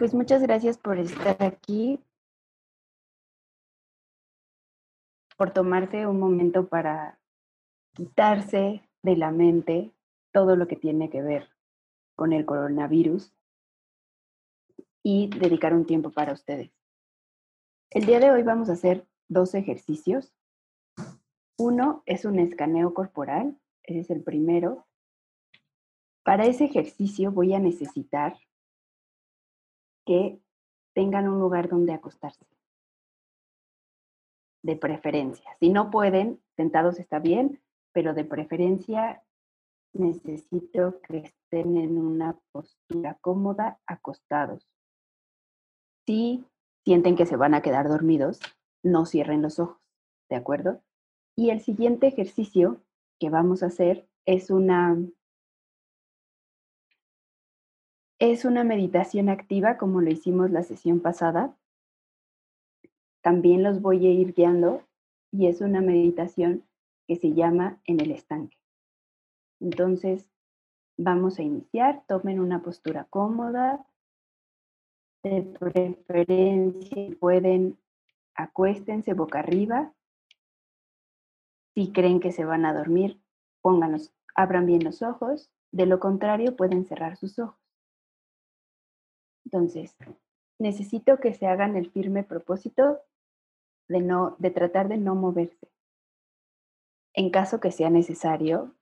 Pues muchas gracias por estar aquí, por tomarse un momento para quitarse de la mente todo lo que tiene que ver con el coronavirus y dedicar un tiempo para ustedes. El día de hoy vamos a hacer dos ejercicios. Uno es un escaneo corporal, ese es el primero. Para ese ejercicio voy a necesitar que tengan un lugar donde acostarse. De preferencia. Si no pueden, sentados está bien, pero de preferencia necesito que estén en una postura cómoda, acostados. Si sienten que se van a quedar dormidos, no cierren los ojos, ¿de acuerdo? Y el siguiente ejercicio que vamos a hacer es una es una meditación activa como lo hicimos la sesión pasada. También los voy a ir guiando y es una meditación que se llama en el estanque. Entonces, vamos a iniciar. Tomen una postura cómoda. De preferencia, pueden acuéstense boca arriba. Si creen que se van a dormir, pónganlos, abran bien los ojos. De lo contrario, pueden cerrar sus ojos. Entonces, necesito que se hagan el firme propósito de, no, de tratar de no moverse. En caso que sea necesario,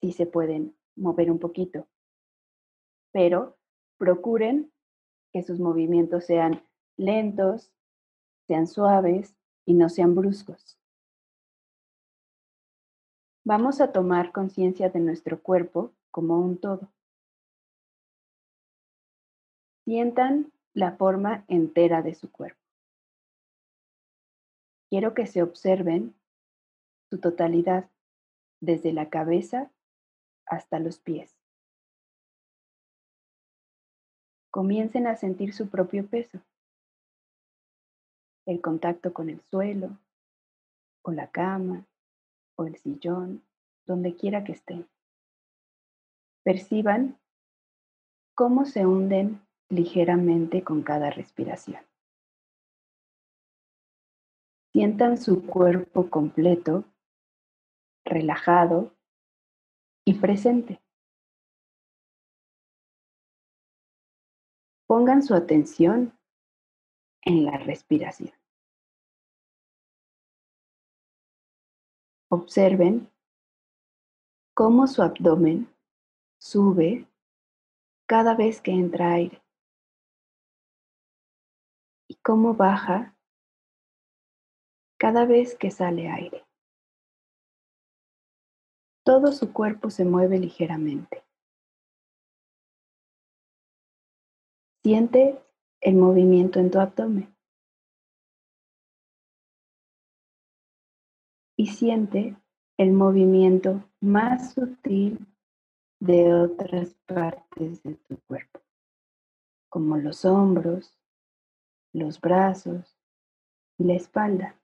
sí se pueden mover un poquito, pero procuren que sus movimientos sean lentos, sean suaves y no sean bruscos. Vamos a tomar conciencia de nuestro cuerpo como un todo. Sientan la forma entera de su cuerpo. Quiero que se observen su totalidad, desde la cabeza hasta los pies. Comiencen a sentir su propio peso, el contacto con el suelo, o la cama, o el sillón, donde quiera que estén. Perciban cómo se hunden ligeramente con cada respiración. Sientan su cuerpo completo, relajado y presente. Pongan su atención en la respiración. Observen cómo su abdomen sube cada vez que entra aire y cómo baja cada vez que sale aire. Todo su cuerpo se mueve ligeramente. Siente el movimiento en tu abdomen. Y siente el movimiento más sutil de otras partes de tu cuerpo, como los hombros, los brazos y la espalda.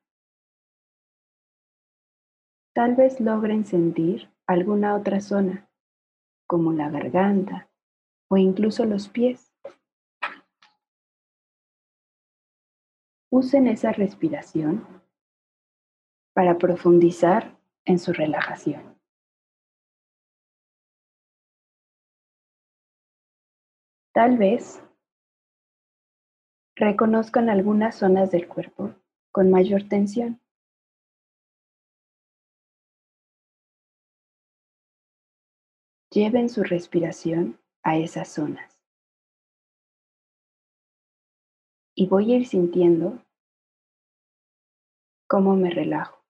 Tal vez logren sentir alguna otra zona, como la garganta o incluso los pies. Usen esa respiración para profundizar en su relajación. Tal vez reconozcan algunas zonas del cuerpo con mayor tensión. Lleven su respiración a esas zonas. Y voy a ir sintiendo cómo me relajo.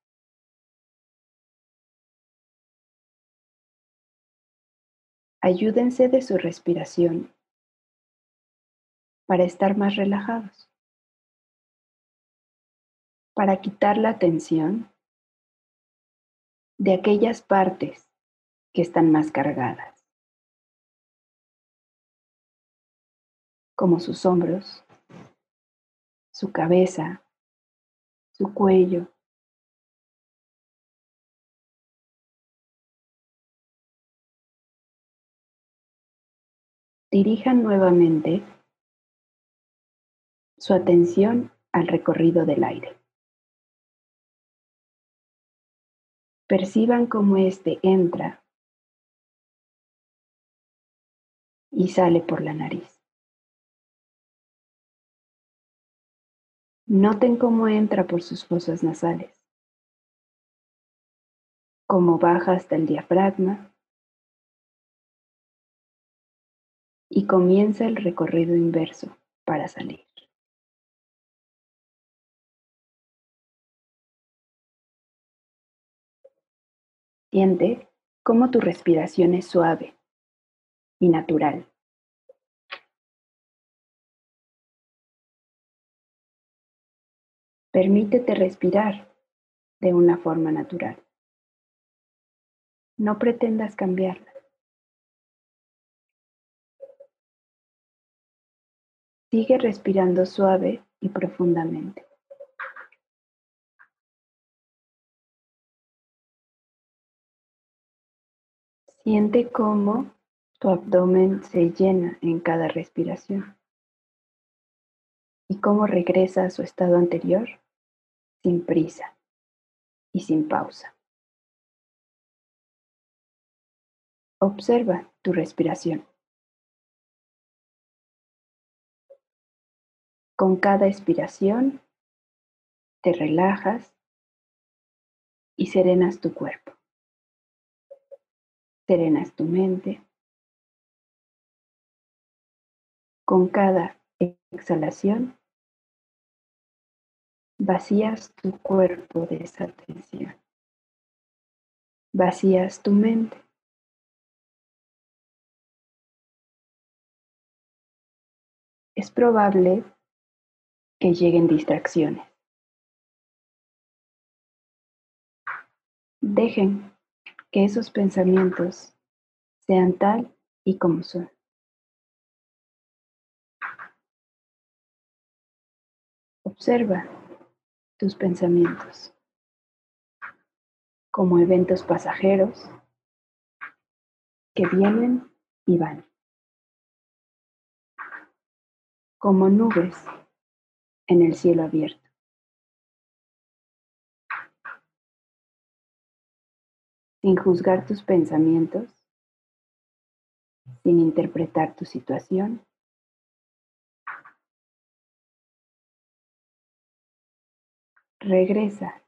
Ayúdense de su respiración para estar más relajados, para quitar la tensión de aquellas partes que están más cargadas, como sus hombros, su cabeza, su cuello. Dirijan nuevamente su atención al recorrido del aire. Perciban cómo éste entra y sale por la nariz. Noten cómo entra por sus fosas nasales, cómo baja hasta el diafragma y comienza el recorrido inverso para salir. Siente cómo tu respiración es suave y natural. Permítete respirar de una forma natural. No pretendas cambiarla. Sigue respirando suave y profundamente. Siente cómo tu abdomen se llena en cada respiración y cómo regresa a su estado anterior sin prisa y sin pausa. Observa tu respiración. Con cada expiración te relajas y serenas tu cuerpo. Serenas tu mente. Con cada exhalación Vacías tu cuerpo de esa tensión. Vacías tu mente. Es probable que lleguen distracciones. Dejen que esos pensamientos sean tal y como son. Observa tus pensamientos como eventos pasajeros que vienen y van, como nubes en el cielo abierto. Sin juzgar tus pensamientos, sin interpretar tu situación, Regresa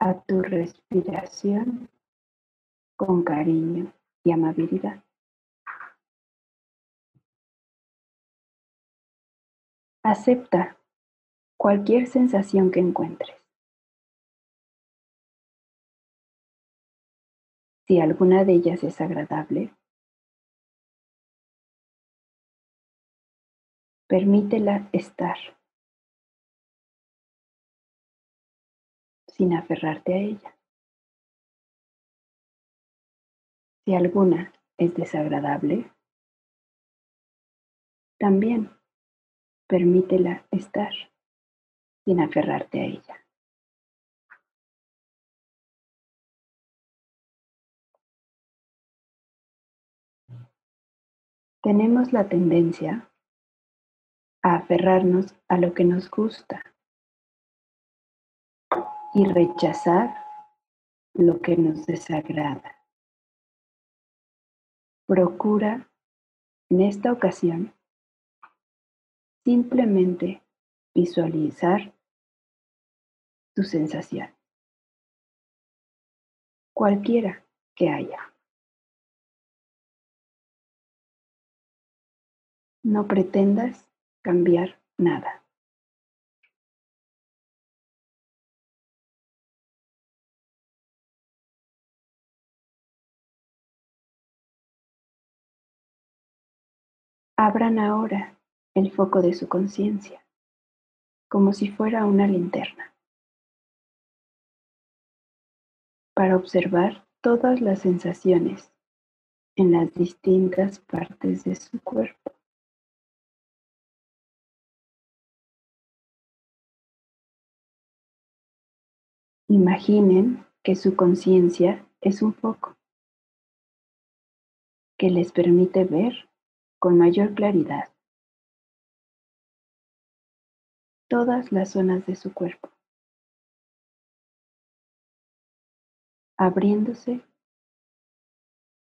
a tu respiración con cariño y amabilidad. Acepta cualquier sensación que encuentres. Si alguna de ellas es agradable, permítela estar. sin aferrarte a ella. Si alguna es desagradable, también permítela estar sin aferrarte a ella. Tenemos la tendencia a aferrarnos a lo que nos gusta y rechazar lo que nos desagrada. Procura en esta ocasión simplemente visualizar tu sensación, cualquiera que haya. No pretendas cambiar nada. Abran ahora el foco de su conciencia, como si fuera una linterna, para observar todas las sensaciones en las distintas partes de su cuerpo. Imaginen que su conciencia es un foco que les permite ver con mayor claridad todas las zonas de su cuerpo, abriéndose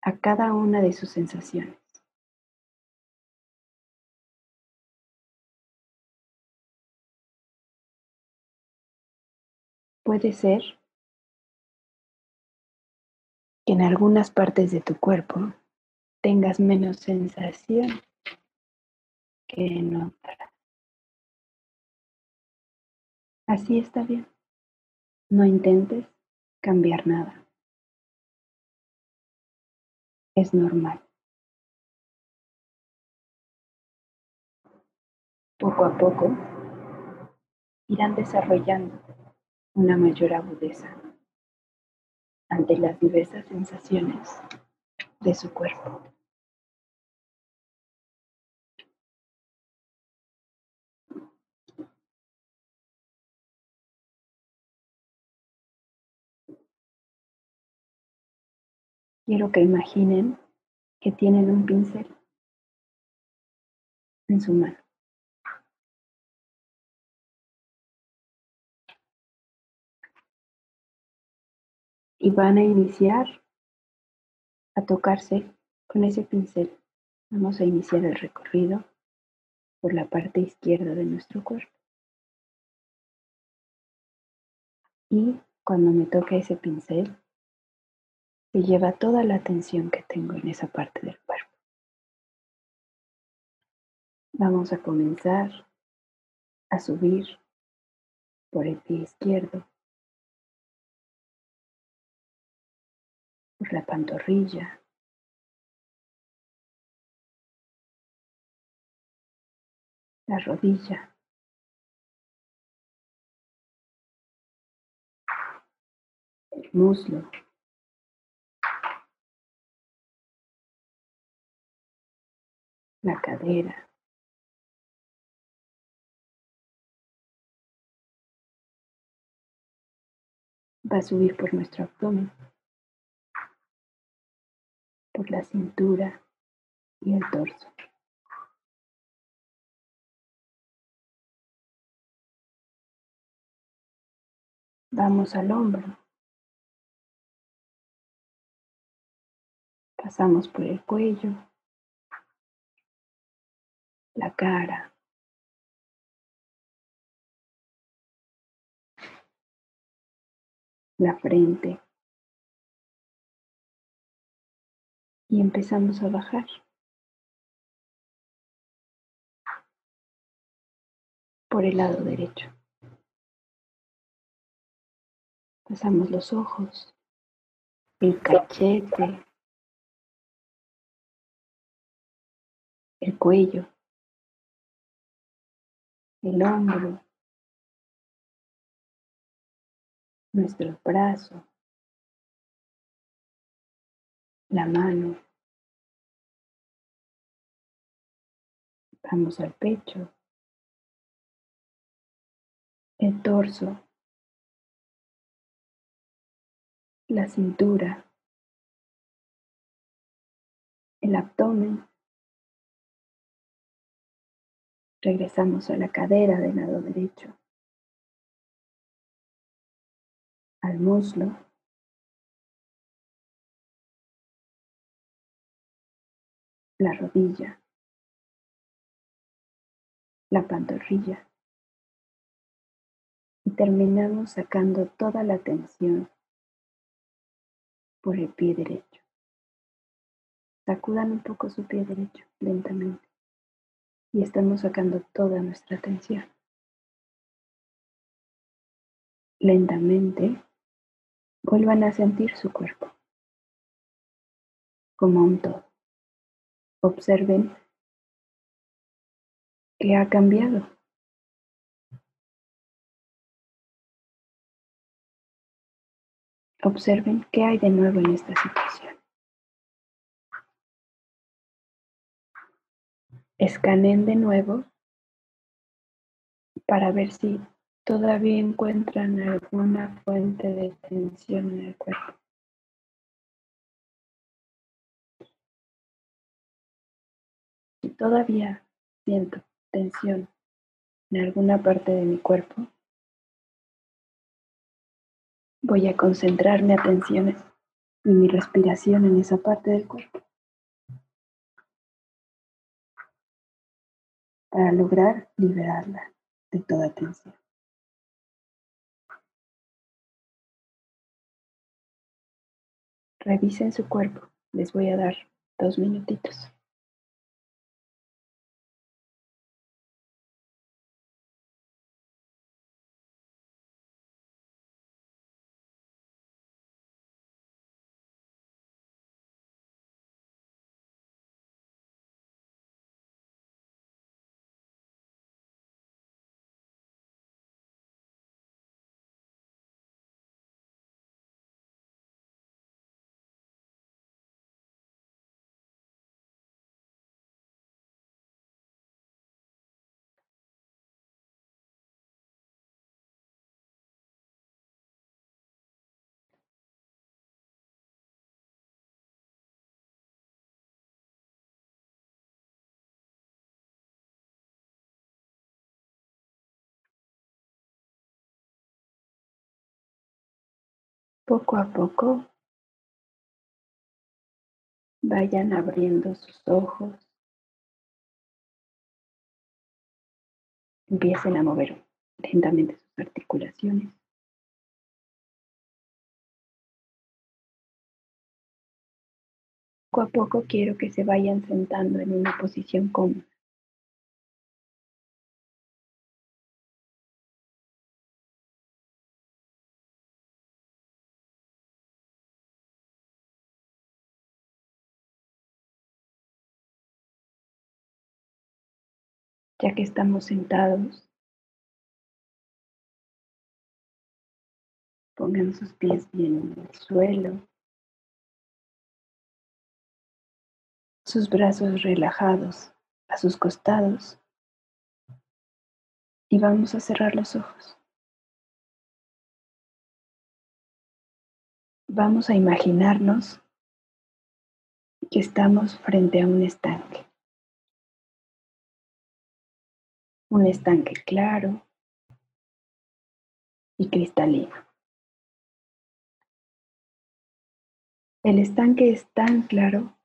a cada una de sus sensaciones. Puede ser que en algunas partes de tu cuerpo tengas menos sensación que en otras. Así está bien. No intentes cambiar nada. Es normal. Poco a poco irán desarrollando una mayor agudeza ante las diversas sensaciones de su cuerpo. Quiero que imaginen que tienen un pincel en su mano. Y van a iniciar a tocarse con ese pincel. Vamos a iniciar el recorrido por la parte izquierda de nuestro cuerpo. Y cuando me toque ese pincel, se lleva toda la atención que tengo en esa parte del cuerpo. Vamos a comenzar a subir por el pie izquierdo, la pantorrilla, la rodilla, el muslo, la cadera, va a subir por nuestro abdomen, por la cintura y el torso. Vamos al hombro. Pasamos por el cuello, la cara, la frente. Y empezamos a bajar. Por el lado derecho. Pasamos los ojos, el cachete, el cuello, el hombro, nuestro brazo, la mano. Vamos al pecho, el torso, la cintura, el abdomen. Regresamos a la cadera del lado derecho. al muslo, la rodilla, la pantorrilla y terminamos sacando toda la tensión por el pie derecho. Sacudan un poco su pie derecho lentamente y estamos sacando toda nuestra tensión. Lentamente Vuelvan a sentir su cuerpo como un todo. Observen qué ha cambiado. Observen qué hay de nuevo en esta situación. Escanen de nuevo para ver si todavía encuentran alguna fuente de tensión en el cuerpo. Si todavía siento tensión en alguna parte de mi cuerpo, voy a concentrar mi atención y mi respiración en esa parte del cuerpo para lograr liberarla de toda tensión. Revisen su cuerpo. Les voy a dar dos minutitos. Poco a poco vayan abriendo sus ojos. Empiecen a mover lentamente sus articulaciones. Poco a poco quiero que se vayan sentando en una posición cómoda. Ya que estamos sentados. Pongan sus pies bien en el suelo, sus brazos relajados a sus costados y vamos a cerrar los ojos. Vamos a imaginarnos que estamos frente a un estanque. Un estanque claro y cristalino. El estanque es tan claro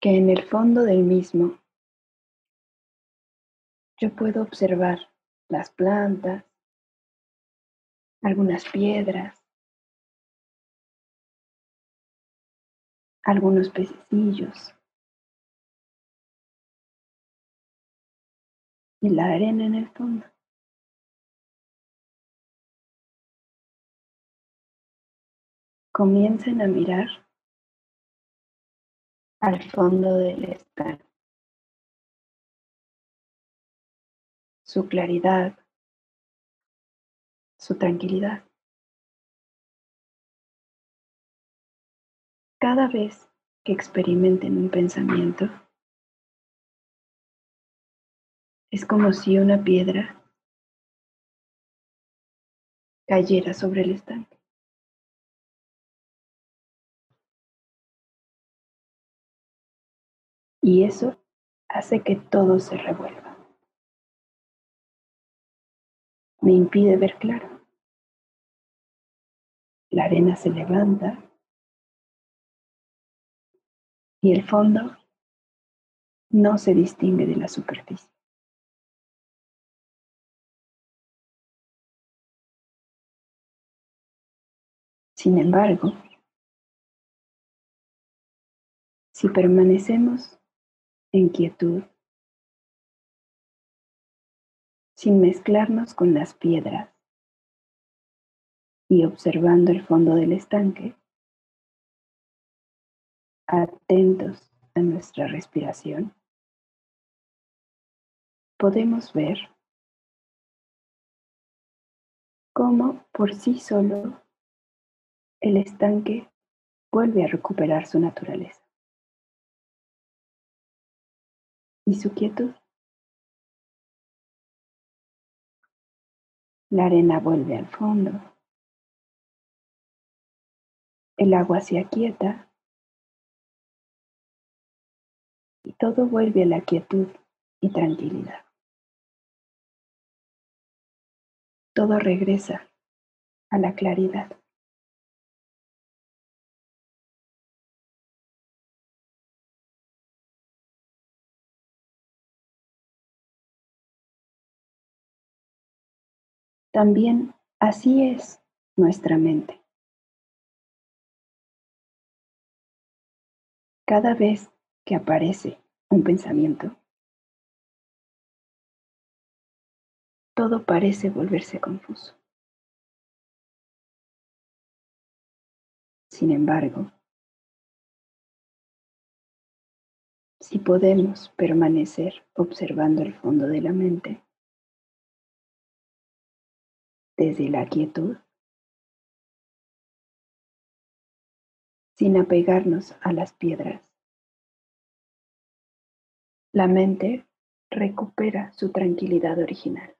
que en el fondo del mismo yo puedo observar las plantas, algunas piedras, algunos pececillos. La arena en el fondo. Comiencen a mirar al fondo del estar. Su claridad, su tranquilidad. Cada vez que experimenten un pensamiento, Es como si una piedra cayera sobre el estanque. Y eso hace que todo se revuelva. Me impide ver claro. La arena se levanta y el fondo no se distingue de la superficie. Sin embargo, si permanecemos en quietud, sin mezclarnos con las piedras y observando el fondo del estanque, atentos a nuestra respiración, podemos ver cómo por sí solo el estanque vuelve a recuperar su naturaleza y su quietud. La arena vuelve al fondo. El agua se aquieta y todo vuelve a la quietud y tranquilidad. Todo regresa a la claridad. También así es nuestra mente. Cada vez que aparece un pensamiento, todo parece volverse confuso. Sin embargo, si podemos permanecer observando el fondo de la mente, desde la quietud, sin apegarnos a las piedras. La mente recupera su tranquilidad original.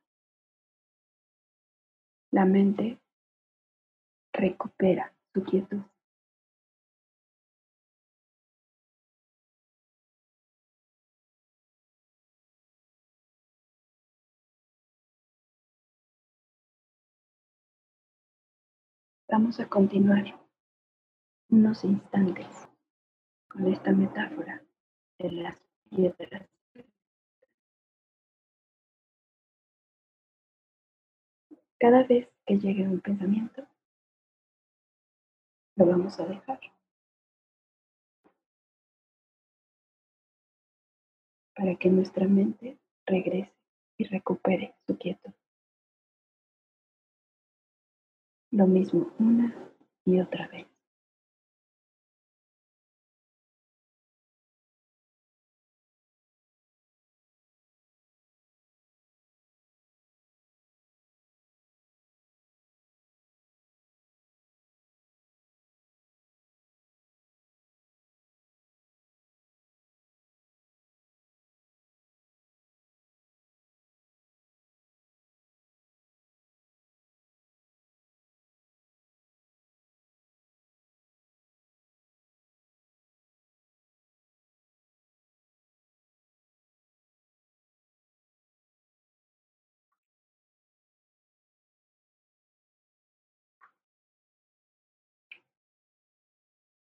La mente recupera su quietud. Vamos a continuar unos instantes con esta metáfora de las piedras. Cada vez que llegue un pensamiento, lo vamos a dejar. Para que nuestra mente regrese y recupere su quietud. Lo mismo una y otra vez.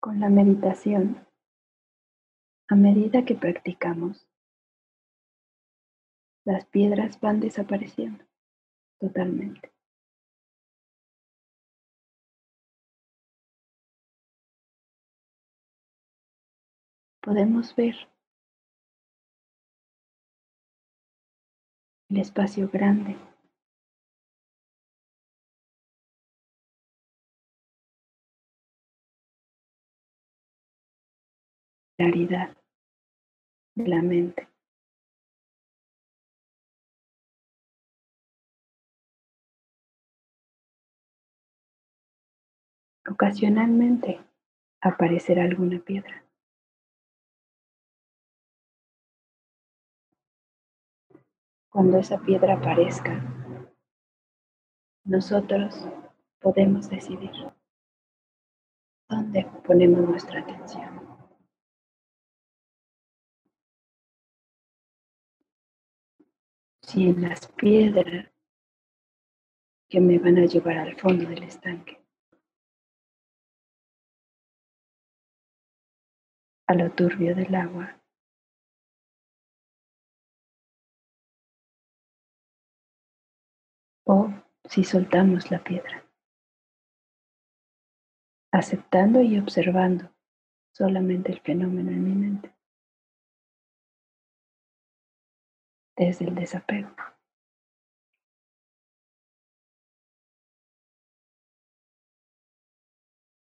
Con la meditación, a medida que practicamos, las piedras van desapareciendo totalmente. Podemos ver el espacio grande claridad de la mente. Ocasionalmente aparecerá alguna piedra. Cuando esa piedra aparezca, nosotros podemos decidir dónde ponemos nuestra atención. Si en las piedras que me van a llevar al fondo del estanque, a lo turbio del agua. O si soltamos la piedra, aceptando y observando solamente el fenómeno en mi mente. Desde el desapego.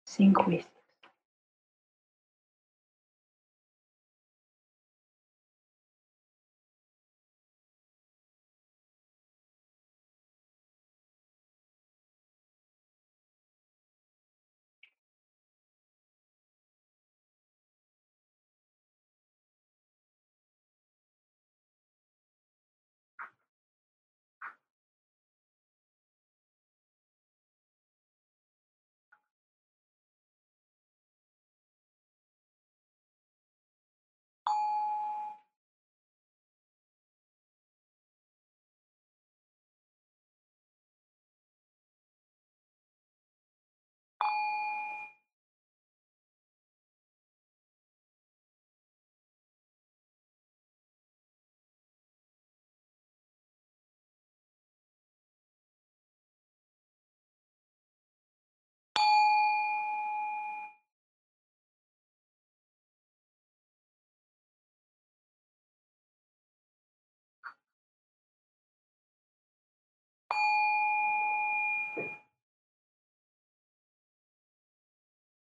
Sin juicio.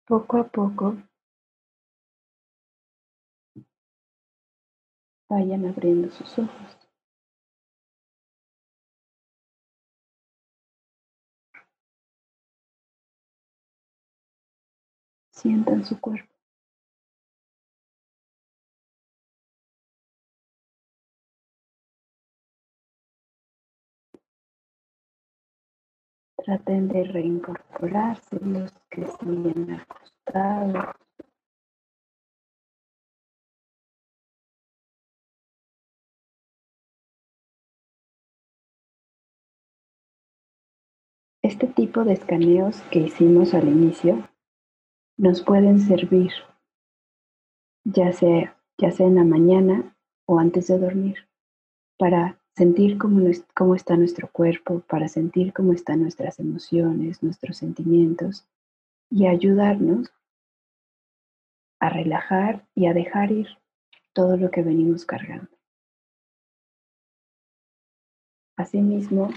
Poco a poco vayan abriendo sus ojos. Sientan su cuerpo. Traten de reincorporarse los que siguen acostados. Este tipo de escaneos que hicimos al inicio nos pueden servir, ya sea, ya sea en la mañana o antes de dormir, para sentir cómo, cómo está nuestro cuerpo, para sentir cómo están nuestras emociones, nuestros sentimientos y ayudarnos a relajar y a dejar ir todo lo que venimos cargando. Asimismo,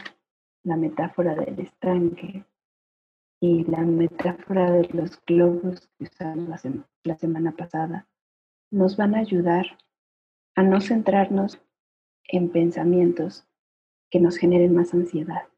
la metáfora del estanque y la metáfora de los globos que usamos la, semana pasada nos van a ayudar a no centrarnos en pensamientos que nos generen más ansiedad,